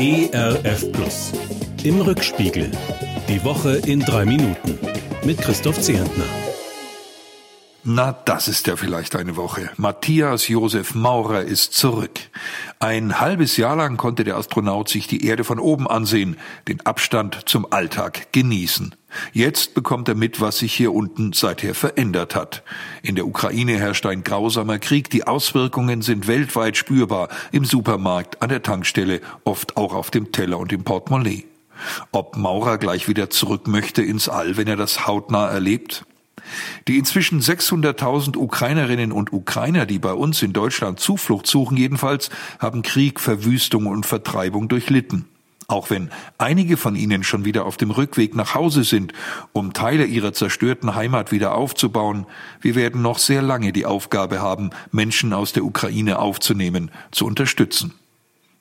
ERF Plus. Im Rückspiegel. Die Woche in drei Minuten. Mit Christoph Zehentner. Na, das ist ja vielleicht eine Woche. Matthias Josef Maurer ist zurück. Ein halbes Jahr lang konnte der Astronaut sich die Erde von oben ansehen, den Abstand zum Alltag genießen. Jetzt bekommt er mit, was sich hier unten seither verändert hat. In der Ukraine herrscht ein grausamer Krieg, die Auswirkungen sind weltweit spürbar, im Supermarkt, an der Tankstelle, oft auch auf dem Teller und im Portemonnaie. Ob Maurer gleich wieder zurück möchte ins All, wenn er das hautnah erlebt? Die inzwischen 600.000 Ukrainerinnen und Ukrainer, die bei uns in Deutschland Zuflucht suchen, jedenfalls, haben Krieg, Verwüstung und Vertreibung durchlitten. Auch wenn einige von ihnen schon wieder auf dem Rückweg nach Hause sind, um Teile ihrer zerstörten Heimat wieder aufzubauen, wir werden noch sehr lange die Aufgabe haben, Menschen aus der Ukraine aufzunehmen, zu unterstützen.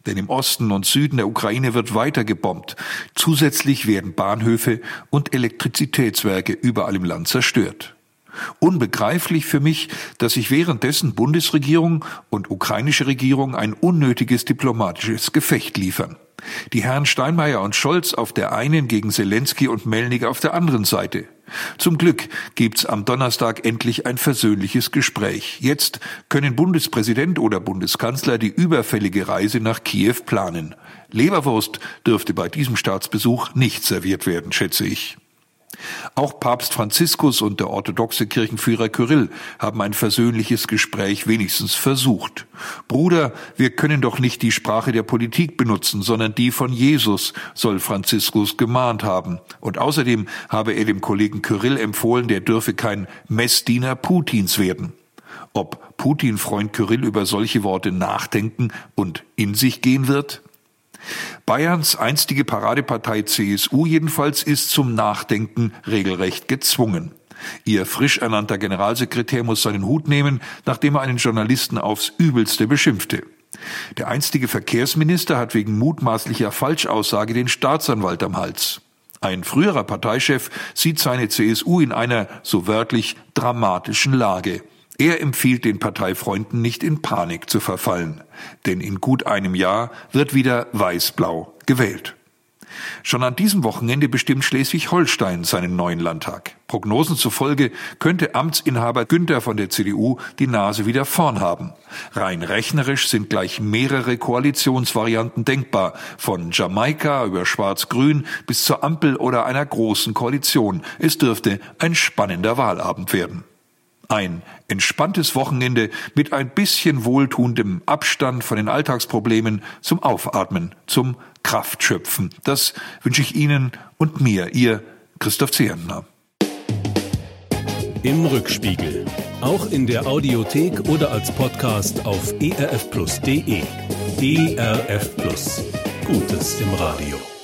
Denn im Osten und Süden der Ukraine wird weiter gebombt. Zusätzlich werden Bahnhöfe und Elektrizitätswerke überall im Land zerstört. Unbegreiflich für mich, dass sich währenddessen Bundesregierung und ukrainische Regierung ein unnötiges diplomatisches Gefecht liefern. Die Herren Steinmeier und Scholz auf der einen gegen Zelensky und Melnik auf der anderen Seite. Zum Glück gibt's am Donnerstag endlich ein versöhnliches Gespräch. Jetzt können Bundespräsident oder Bundeskanzler die überfällige Reise nach Kiew planen. Leberwurst dürfte bei diesem Staatsbesuch nicht serviert werden, schätze ich. Auch Papst Franziskus und der orthodoxe Kirchenführer Kyrill haben ein versöhnliches Gespräch wenigstens versucht. Bruder, wir können doch nicht die Sprache der Politik benutzen, sondern die von Jesus, soll Franziskus gemahnt haben. Und außerdem habe er dem Kollegen Kyrill empfohlen, der dürfe kein Messdiener Putins werden. Ob Putin-Freund Kyrill über solche Worte nachdenken und in sich gehen wird? Bayerns einstige Paradepartei CSU jedenfalls ist zum Nachdenken regelrecht gezwungen. Ihr frisch ernannter Generalsekretär muss seinen Hut nehmen, nachdem er einen Journalisten aufs übelste beschimpfte. Der einstige Verkehrsminister hat wegen mutmaßlicher Falschaussage den Staatsanwalt am Hals. Ein früherer Parteichef sieht seine CSU in einer, so wörtlich, dramatischen Lage. Er empfiehlt den Parteifreunden nicht in Panik zu verfallen, denn in gut einem Jahr wird wieder weiß-blau gewählt. Schon an diesem Wochenende bestimmt Schleswig-Holstein seinen neuen Landtag. Prognosen zufolge könnte Amtsinhaber Günther von der CDU die Nase wieder vorn haben. Rein rechnerisch sind gleich mehrere Koalitionsvarianten denkbar, von Jamaika über Schwarz-Grün bis zur Ampel oder einer großen Koalition. Es dürfte ein spannender Wahlabend werden. Ein entspanntes Wochenende mit ein bisschen wohltuendem Abstand von den Alltagsproblemen zum Aufatmen, zum Kraftschöpfen. Das wünsche ich Ihnen und mir, Ihr Christoph Zehentner. Im Rückspiegel. Auch in der Audiothek oder als Podcast auf erfplus.de. ERF Plus. Gutes im Radio.